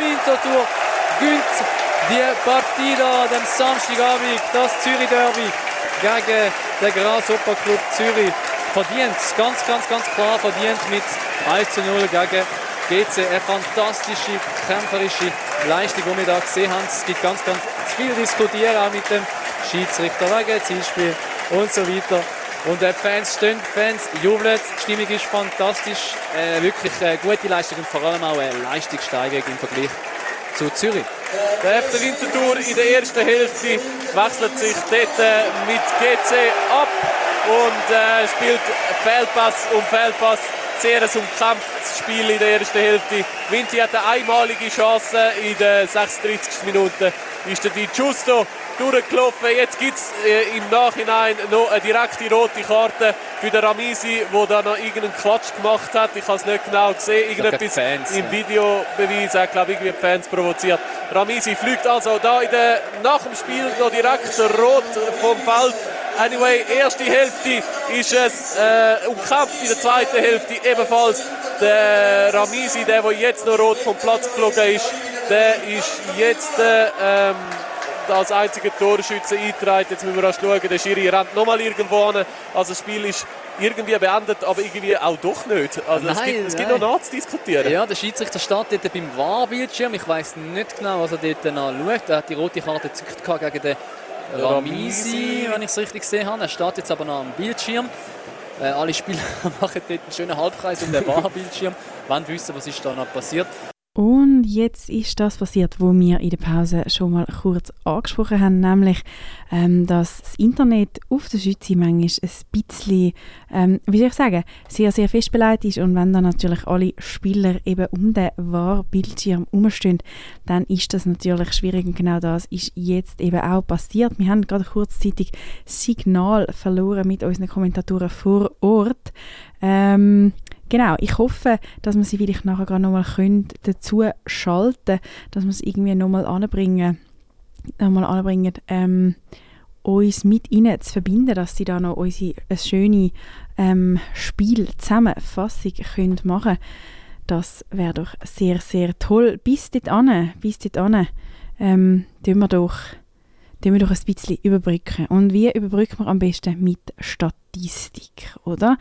Winterthur gönnt die Partie da, dem Samstagabend, das Zürich-Derby gegen den Grasshopper Club Zürich. Verdient, ganz, ganz, ganz klar verdient mit 1 zu 0 gegen GC. Eine fantastische, kämpferische Leistung, die wir da gesehen haben. Es gibt ganz, ganz viel diskutieren auch mit dem Schiedsrichter wegen Zielspiel und so weiter. Und die Fans stehen, Fans jubeln, die Stimmung ist fantastisch. Äh, wirklich eine gute Leistung und vor allem auch eine Leistungssteigerung im Vergleich zu Zürich. Der FC Winterthur in der ersten Hälfte wechselt sich dort äh, mit GC ab und äh, spielt Feldpass um Feldpass. Sehr ein umkämpftes Spiel in der ersten Hälfte. Vinti hat eine einmalige Chance in der 36. Minute. Ist der Di Giusto durchgelaufen. Jetzt gibt es äh, im Nachhinein noch eine direkte rote Karte für den Ramisi, der da noch irgendeinen Quatsch gemacht hat. Ich habe es nicht genau gesehen. Irgendetwas Fans, im. Videobeweis hat, glaube ich, irgendwie die Fans provoziert. Ramisi fliegt also da in der, nach dem Spiel noch direkt rot vom Feld. Anyway, erste Hälfte ist es äh, umkämpft, in der zweiten Hälfte ebenfalls der Ramisi, der, der jetzt noch rot vom Platz geflogen ist, der ist jetzt äh, ähm, als einziger Torschütze eingetragen. Jetzt müssen wir erst schauen, der Schiri rennt nochmal irgendwo hin. Also das Spiel ist irgendwie beendet, aber irgendwie auch doch nicht. Also es, Nein, gibt, es gibt noch nachzudiskutieren. Ja, der Schiedsrichter steht dort beim Wahrbildschirm. Ich weiß nicht genau, was er dort noch schaut. Er hat die rote Karte gezückt gegen den Ramisi, wenn ich es richtig gesehen habe. Er steht jetzt aber noch am Bildschirm. Äh, alle Spieler machen dort einen schönen Halbkreis um den Wahrbildschirm. Wollen wissen, was ist da noch passiert. Und jetzt ist das passiert, wo wir in der Pause schon mal kurz angesprochen haben, nämlich, ähm, dass das Internet auf der Schütze manchmal ein bisschen, ähm, wie soll ich sagen, sehr, sehr fest ist und wenn dann natürlich alle Spieler eben um den Wahrbildschirm herumstehen, dann ist das natürlich schwierig und genau das ist jetzt eben auch passiert. Wir haben gerade kurzzeitig Signal verloren mit unseren Kommentatoren vor Ort. Ähm, Genau, ich hoffe, dass wir sie vielleicht nachher gerade nochmal dazu schalten können, dass wir es irgendwie nochmal anbringen, nochmal anbringen, ähm, uns mit ihnen zu verbinden, dass sie da noch unsere eine schöne ähm, Spielzusammenfassung können machen Das wäre doch sehr, sehr toll. Bis dort an, bis dort an, ähm, tun wir doch tun wir doch ein bisschen überbrücken. Und wie überbrücken wir am besten? Mit Statistik, oder?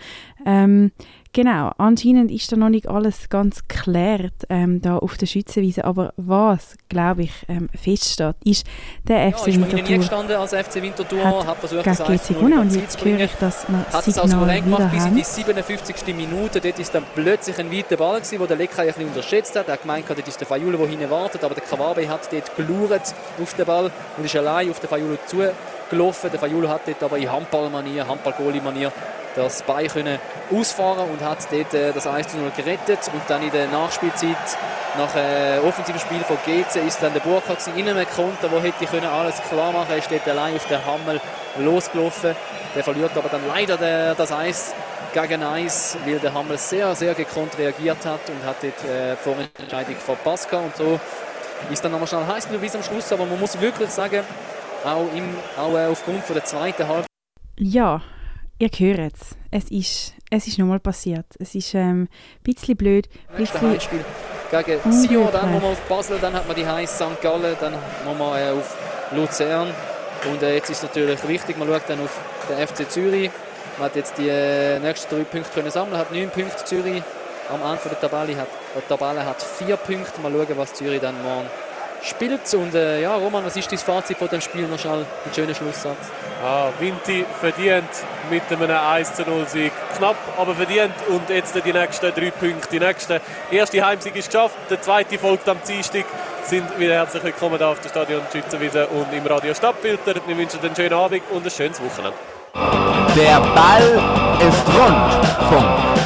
Ähm, genau, anscheinend ist da noch nicht alles ganz geklärt ähm, da auf der Schützenwiese, aber was, glaube ich, ähm, feststeht, ist der Ja, FC man hinten nie Winterthur gestanden als FC Winterthur, hat hat versucht, das GC 1 zu 0 gewonnen und jetzt zu höre ich, dass wir Hat es Signal also rein gemacht wieder bis in die 57. Minute. Dort ist dann plötzlich ein weiter Ball gewesen, wo der Lekai ein bisschen unterschätzt hat. Er hat gemeint, dort ist der Fayulo, der hinten wartet, aber der Kawabe hat dort gelauert auf den Ball und ist allein auf den Fayulo zugelaufen. Der Fayulo hat dort aber in Handballmanier, Handball-Goalie-Manier das Bein können ausfahren und hat dort äh, das 1 zu 0 gerettet. Und dann in der Nachspielzeit, nach äh, offensiven Spiel von GC, ist dann der gewesen, in einem Konter, wo hätte können alles klar machen. Er ist dort allein auf den Hammel losgelaufen. Der verliert aber dann leider der, das Eis gegen Eis, weil der Hammel sehr, sehr gekonnt reagiert hat und hat dort äh, die Vorentscheidung verpasst. Und so ist dann nochmal schnell heiß bis am Schluss. Aber man muss wirklich sagen, auch, im, auch äh, aufgrund von der zweiten Halbzeit Ja, ihr hört es. Es ist, es ist nochmal passiert. Es ist ähm, ein bisschen blöd. Bisschen, Heimspiel gegen. Sion, dann man auf Basel, dann hat man die Heiß St. Gallen, dann man äh, auf Luzern. Und äh, jetzt ist natürlich wichtig, man schaut dann auf den FC Zürich. Man hat jetzt die äh, nächsten drei Punkte können sammeln, hat neun Punkte Zürich. Am Anfang der Tabelle hat, die Tabelle hat vier Punkte. Mal schauen, was Zürich dann morgen spielt. Und äh, ja, Roman, was ist dein Fazit von dem Spiel? Noch schnell ein schöner Schlusssatz. Ah, Vinti verdient mit einem 1 zu 0 Sieg. Knapp, aber verdient. Und jetzt die nächsten drei Punkte. Die nächste erste Heimsieg ist geschafft. Der zweite folgt am Dienstag. Sind wieder herzlich willkommen hier auf der Stadion Schützenwiese und im Radio Stadtfilter. Wir wünschen einen schönen Abend und ein schönes Wochenende. Der Ball ist rund. Punkt.